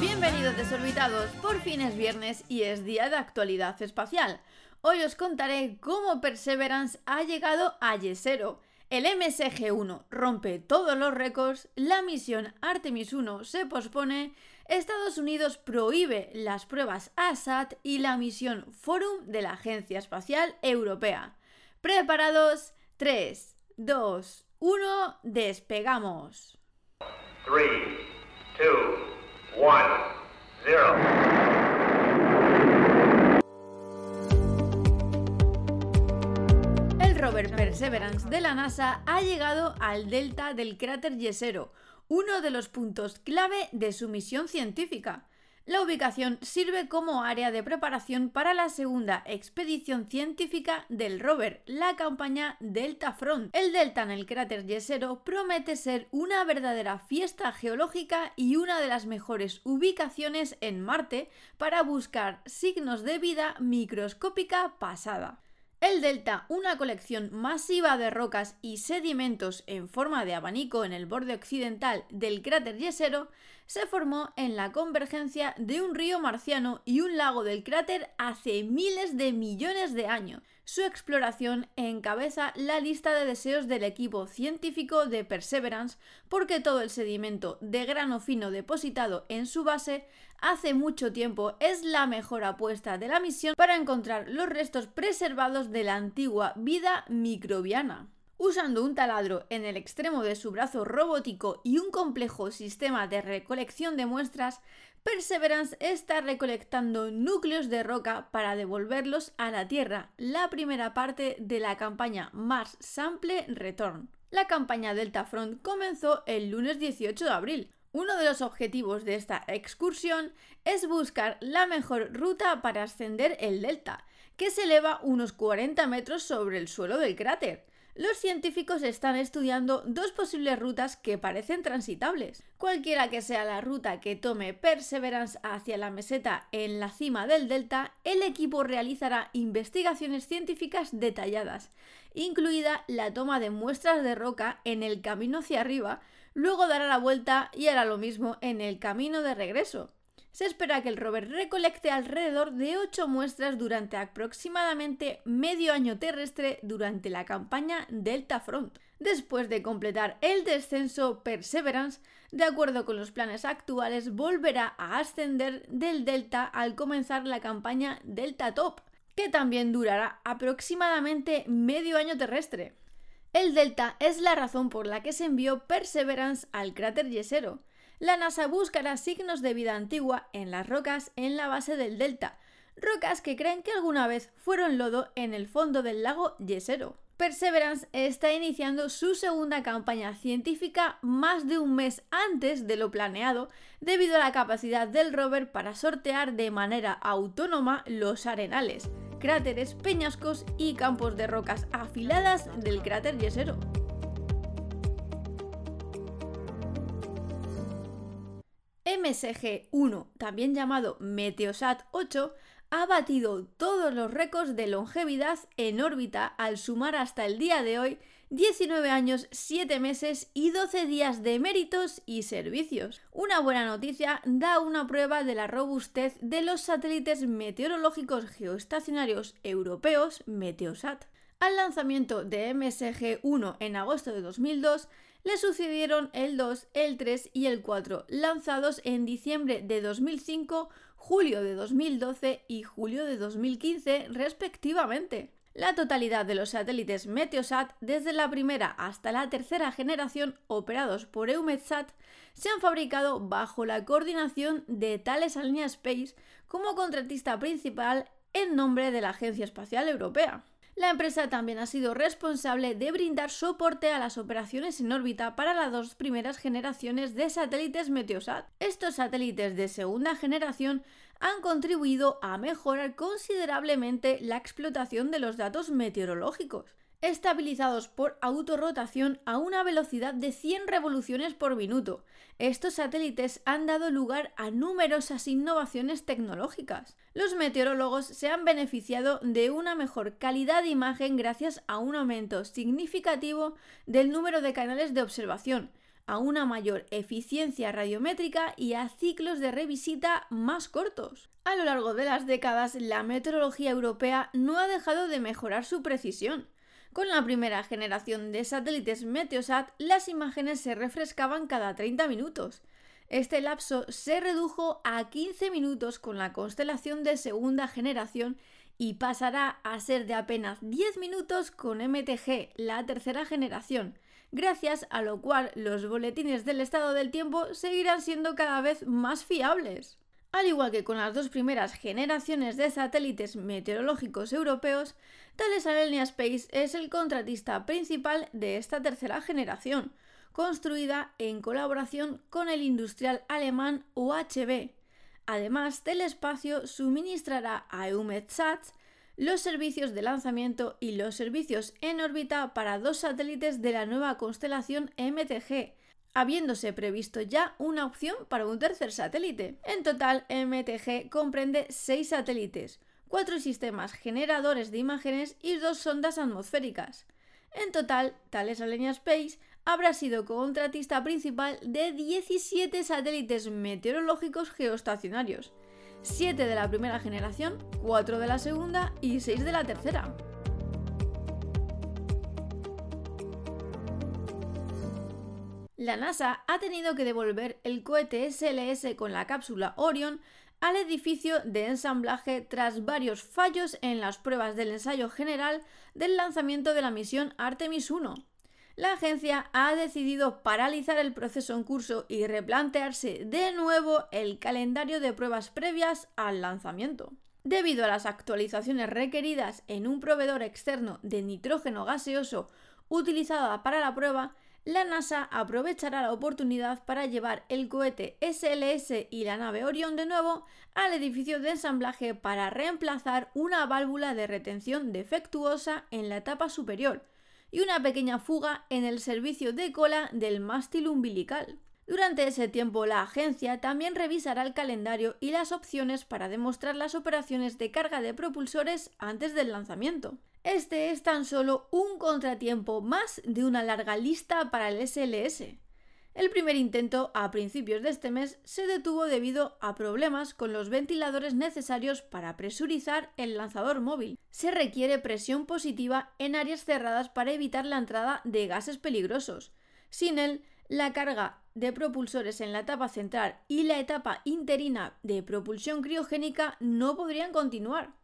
Bienvenidos desorbitados, por fin es viernes y es día de actualidad espacial. Hoy os contaré cómo Perseverance ha llegado a Yesero. El MSG-1 rompe todos los récords, la misión Artemis 1 se pospone, Estados Unidos prohíbe las pruebas ASAT y la misión Forum de la Agencia Espacial Europea. ¿Preparados? 3, 2, 1, despegamos. 3, 2, 1, 0. rover Perseverance de la NASA ha llegado al delta del cráter Yesero, uno de los puntos clave de su misión científica. La ubicación sirve como área de preparación para la segunda expedición científica del rover, la campaña Delta Front. El delta en el cráter Yesero promete ser una verdadera fiesta geológica y una de las mejores ubicaciones en Marte para buscar signos de vida microscópica pasada. El delta, una colección masiva de rocas y sedimentos en forma de abanico en el borde occidental del cráter Yesero, se formó en la convergencia de un río marciano y un lago del cráter hace miles de millones de años. Su exploración encabeza la lista de deseos del equipo científico de Perseverance porque todo el sedimento de grano fino depositado en su base hace mucho tiempo es la mejor apuesta de la misión para encontrar los restos preservados de la antigua vida microbiana. Usando un taladro en el extremo de su brazo robótico y un complejo sistema de recolección de muestras, Perseverance está recolectando núcleos de roca para devolverlos a la Tierra, la primera parte de la campaña Mars Sample Return. La campaña Delta Front comenzó el lunes 18 de abril. Uno de los objetivos de esta excursión es buscar la mejor ruta para ascender el delta, que se eleva unos 40 metros sobre el suelo del cráter los científicos están estudiando dos posibles rutas que parecen transitables. Cualquiera que sea la ruta que tome Perseverance hacia la meseta en la cima del delta, el equipo realizará investigaciones científicas detalladas, incluida la toma de muestras de roca en el camino hacia arriba, luego dará la vuelta y hará lo mismo en el camino de regreso se espera que el rover recolecte alrededor de 8 muestras durante aproximadamente medio año terrestre durante la campaña Delta Front. Después de completar el descenso Perseverance, de acuerdo con los planes actuales, volverá a ascender del Delta al comenzar la campaña Delta Top, que también durará aproximadamente medio año terrestre. El Delta es la razón por la que se envió Perseverance al cráter Yesero, la NASA buscará signos de vida antigua en las rocas en la base del delta, rocas que creen que alguna vez fueron lodo en el fondo del lago Yesero. Perseverance está iniciando su segunda campaña científica más de un mes antes de lo planeado debido a la capacidad del rover para sortear de manera autónoma los arenales, cráteres, peñascos y campos de rocas afiladas del cráter Yesero. MSG-1, también llamado Meteosat 8, ha batido todos los récords de longevidad en órbita al sumar hasta el día de hoy 19 años, 7 meses y 12 días de méritos y servicios. Una buena noticia da una prueba de la robustez de los satélites meteorológicos geoestacionarios europeos Meteosat. Al lanzamiento de MSG-1 en agosto de 2002, le sucedieron el 2, el 3 y el 4, lanzados en diciembre de 2005, julio de 2012 y julio de 2015 respectivamente. La totalidad de los satélites Meteosat, desde la primera hasta la tercera generación operados por EUMETSAT, se han fabricado bajo la coordinación de Thales Alenia Space como contratista principal en nombre de la Agencia Espacial Europea. La empresa también ha sido responsable de brindar soporte a las operaciones en órbita para las dos primeras generaciones de satélites Meteosat. Estos satélites de segunda generación han contribuido a mejorar considerablemente la explotación de los datos meteorológicos estabilizados por autorrotación a una velocidad de 100 revoluciones por minuto. Estos satélites han dado lugar a numerosas innovaciones tecnológicas. Los meteorólogos se han beneficiado de una mejor calidad de imagen gracias a un aumento significativo del número de canales de observación, a una mayor eficiencia radiométrica y a ciclos de revisita más cortos. A lo largo de las décadas, la meteorología europea no ha dejado de mejorar su precisión. Con la primera generación de satélites Meteosat, las imágenes se refrescaban cada 30 minutos. Este lapso se redujo a 15 minutos con la constelación de segunda generación y pasará a ser de apenas 10 minutos con MTG, la tercera generación, gracias a lo cual los boletines del estado del tiempo seguirán siendo cada vez más fiables. Al igual que con las dos primeras generaciones de satélites meteorológicos europeos, Thales Alenia Space es el contratista principal de esta tercera generación, construida en colaboración con el industrial alemán UHB. Además, Telespacio suministrará a EUMETSAT los servicios de lanzamiento y los servicios en órbita para dos satélites de la nueva constelación MTG, habiéndose previsto ya una opción para un tercer satélite. En total, MTG comprende seis satélites, cuatro sistemas generadores de imágenes y dos sondas atmosféricas. En total, Thales Alenia Space habrá sido contratista principal de 17 satélites meteorológicos geoestacionarios, 7 de la primera generación, 4 de la segunda y 6 de la tercera. La NASA ha tenido que devolver el cohete SLS con la cápsula Orion al edificio de ensamblaje tras varios fallos en las pruebas del ensayo general del lanzamiento de la misión Artemis 1. La agencia ha decidido paralizar el proceso en curso y replantearse de nuevo el calendario de pruebas previas al lanzamiento. Debido a las actualizaciones requeridas en un proveedor externo de nitrógeno gaseoso utilizada para la prueba, la NASA aprovechará la oportunidad para llevar el cohete SLS y la nave Orion de nuevo al edificio de ensamblaje para reemplazar una válvula de retención defectuosa en la etapa superior y una pequeña fuga en el servicio de cola del mástil umbilical. Durante ese tiempo, la agencia también revisará el calendario y las opciones para demostrar las operaciones de carga de propulsores antes del lanzamiento. Este es tan solo un contratiempo más de una larga lista para el SLS. El primer intento, a principios de este mes, se detuvo debido a problemas con los ventiladores necesarios para presurizar el lanzador móvil. Se requiere presión positiva en áreas cerradas para evitar la entrada de gases peligrosos. Sin él, la carga de propulsores en la etapa central y la etapa interina de propulsión criogénica no podrían continuar.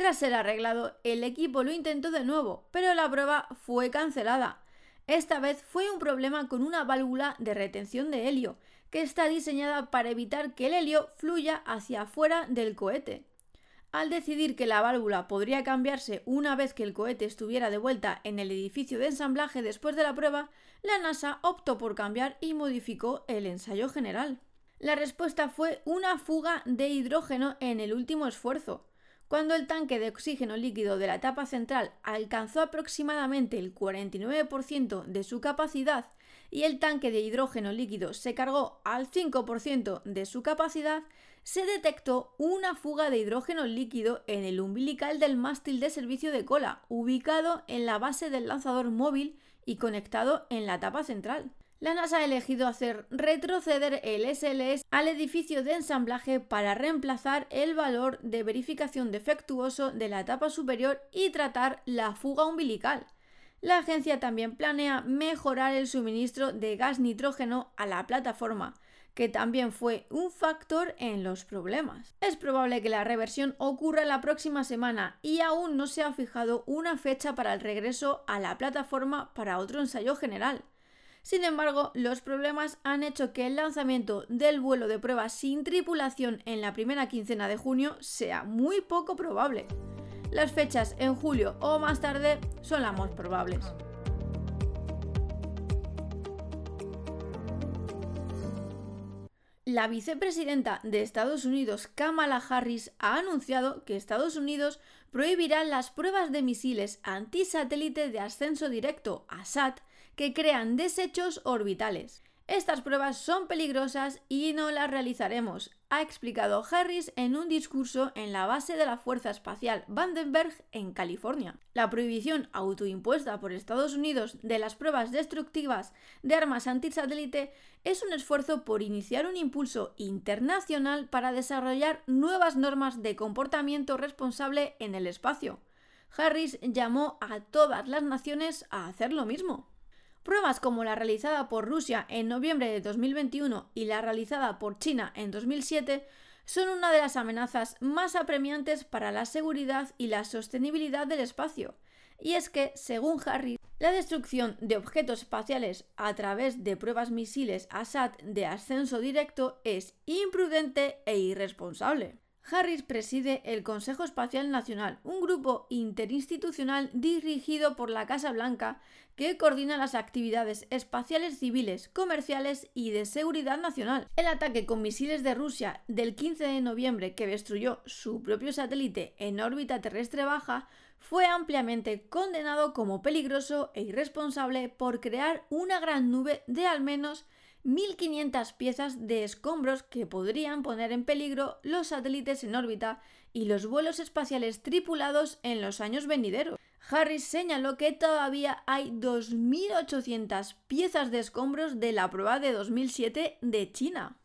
Tras ser arreglado, el equipo lo intentó de nuevo, pero la prueba fue cancelada. Esta vez fue un problema con una válvula de retención de helio, que está diseñada para evitar que el helio fluya hacia afuera del cohete. Al decidir que la válvula podría cambiarse una vez que el cohete estuviera de vuelta en el edificio de ensamblaje después de la prueba, la NASA optó por cambiar y modificó el ensayo general. La respuesta fue una fuga de hidrógeno en el último esfuerzo, cuando el tanque de oxígeno líquido de la etapa central alcanzó aproximadamente el 49% de su capacidad y el tanque de hidrógeno líquido se cargó al 5% de su capacidad, se detectó una fuga de hidrógeno líquido en el umbilical del mástil de servicio de cola, ubicado en la base del lanzador móvil y conectado en la etapa central la NASA ha elegido hacer retroceder el SLS al edificio de ensamblaje para reemplazar el valor de verificación defectuoso de la etapa superior y tratar la fuga umbilical. La agencia también planea mejorar el suministro de gas nitrógeno a la plataforma, que también fue un factor en los problemas. Es probable que la reversión ocurra la próxima semana y aún no se ha fijado una fecha para el regreso a la plataforma para otro ensayo general. Sin embargo, los problemas han hecho que el lanzamiento del vuelo de prueba sin tripulación en la primera quincena de junio sea muy poco probable. Las fechas en julio o más tarde son las más probables. La vicepresidenta de Estados Unidos, Kamala Harris, ha anunciado que Estados Unidos prohibirá las pruebas de misiles antisatélite de ascenso directo, ASAT, que crean desechos orbitales. Estas pruebas son peligrosas y no las realizaremos, ha explicado Harris en un discurso en la base de la Fuerza Espacial Vandenberg en California. La prohibición autoimpuesta por Estados Unidos de las pruebas destructivas de armas antisatélite es un esfuerzo por iniciar un impulso internacional para desarrollar nuevas normas de comportamiento responsable en el espacio. Harris llamó a todas las naciones a hacer lo mismo. Pruebas como la realizada por Rusia en noviembre de 2021 y la realizada por China en 2007 son una de las amenazas más apremiantes para la seguridad y la sostenibilidad del espacio. Y es que, según Harry, la destrucción de objetos espaciales a través de pruebas misiles ASAT de ascenso directo es imprudente e irresponsable. Harris preside el Consejo Espacial Nacional, un grupo interinstitucional dirigido por la Casa Blanca que coordina las actividades espaciales civiles, comerciales y de seguridad nacional. El ataque con misiles de Rusia del 15 de noviembre que destruyó su propio satélite en órbita terrestre baja fue ampliamente condenado como peligroso e irresponsable por crear una gran nube de al menos 1.500 piezas de escombros que podrían poner en peligro los satélites en órbita y los vuelos espaciales tripulados en los años venideros. Harris señaló que todavía hay 2.800 piezas de escombros de la prueba de 2007 de China.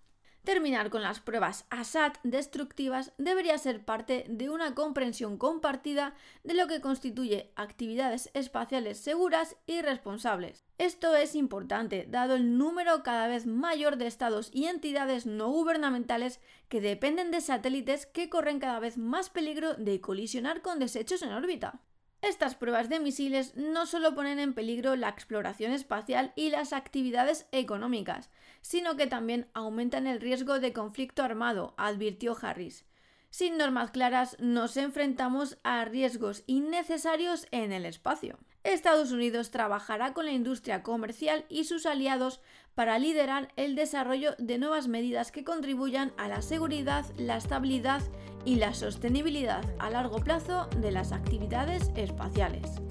Terminar con las pruebas ASAT destructivas debería ser parte de una comprensión compartida de lo que constituye actividades espaciales seguras y responsables. Esto es importante, dado el número cada vez mayor de estados y entidades no gubernamentales que dependen de satélites que corren cada vez más peligro de colisionar con desechos en órbita. Estas pruebas de misiles no solo ponen en peligro la exploración espacial y las actividades económicas, sino que también aumentan el riesgo de conflicto armado, advirtió Harris. Sin normas claras nos enfrentamos a riesgos innecesarios en el espacio. Estados Unidos trabajará con la industria comercial y sus aliados para liderar el desarrollo de nuevas medidas que contribuyan a la seguridad, la estabilidad y la sostenibilidad a largo plazo de las actividades espaciales.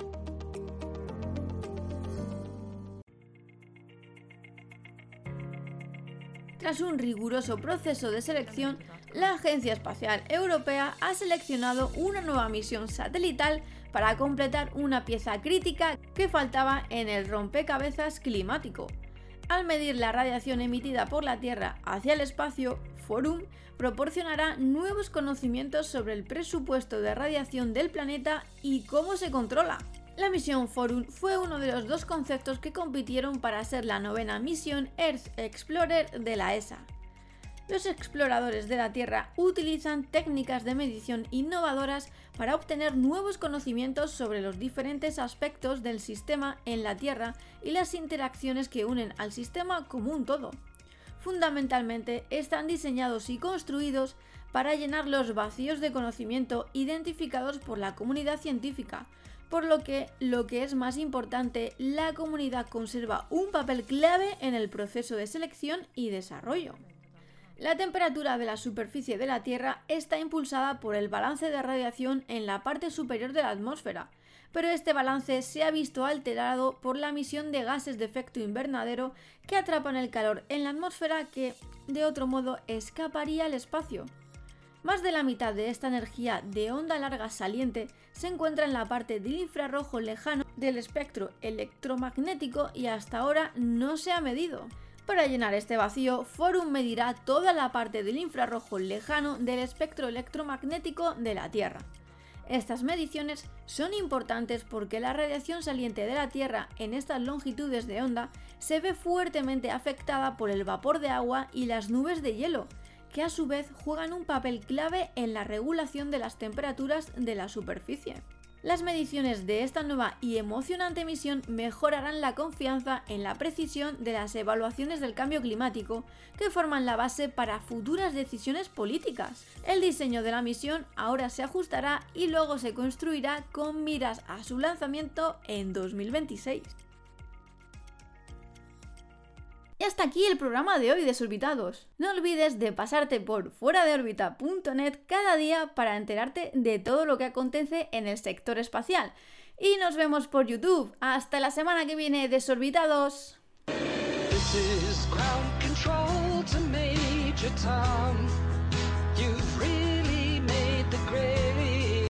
Tras un riguroso proceso de selección, la Agencia Espacial Europea ha seleccionado una nueva misión satelital para completar una pieza crítica que faltaba en el rompecabezas climático. Al medir la radiación emitida por la Tierra hacia el espacio, Forum proporcionará nuevos conocimientos sobre el presupuesto de radiación del planeta y cómo se controla. La misión Forum fue uno de los dos conceptos que compitieron para ser la novena misión Earth Explorer de la ESA. Los exploradores de la Tierra utilizan técnicas de medición innovadoras para obtener nuevos conocimientos sobre los diferentes aspectos del sistema en la Tierra y las interacciones que unen al sistema como un todo. Fundamentalmente están diseñados y construidos para llenar los vacíos de conocimiento identificados por la comunidad científica, por lo que, lo que es más importante, la comunidad conserva un papel clave en el proceso de selección y desarrollo. La temperatura de la superficie de la Tierra está impulsada por el balance de radiación en la parte superior de la atmósfera, pero este balance se ha visto alterado por la emisión de gases de efecto invernadero que atrapan el calor en la atmósfera que, de otro modo, escaparía al espacio. Más de la mitad de esta energía de onda larga saliente se encuentra en la parte del infrarrojo lejano del espectro electromagnético y hasta ahora no se ha medido. Para llenar este vacío, Forum medirá toda la parte del infrarrojo lejano del espectro electromagnético de la Tierra. Estas mediciones son importantes porque la radiación saliente de la Tierra en estas longitudes de onda se ve fuertemente afectada por el vapor de agua y las nubes de hielo, que a su vez juegan un papel clave en la regulación de las temperaturas de la superficie. Las mediciones de esta nueva y emocionante misión mejorarán la confianza en la precisión de las evaluaciones del cambio climático que forman la base para futuras decisiones políticas. El diseño de la misión ahora se ajustará y luego se construirá con miras a su lanzamiento en 2026. Y hasta aquí el programa de hoy, desorbitados. No olvides de pasarte por fuera de cada día para enterarte de todo lo que acontece en el sector espacial. Y nos vemos por YouTube. Hasta la semana que viene, desorbitados.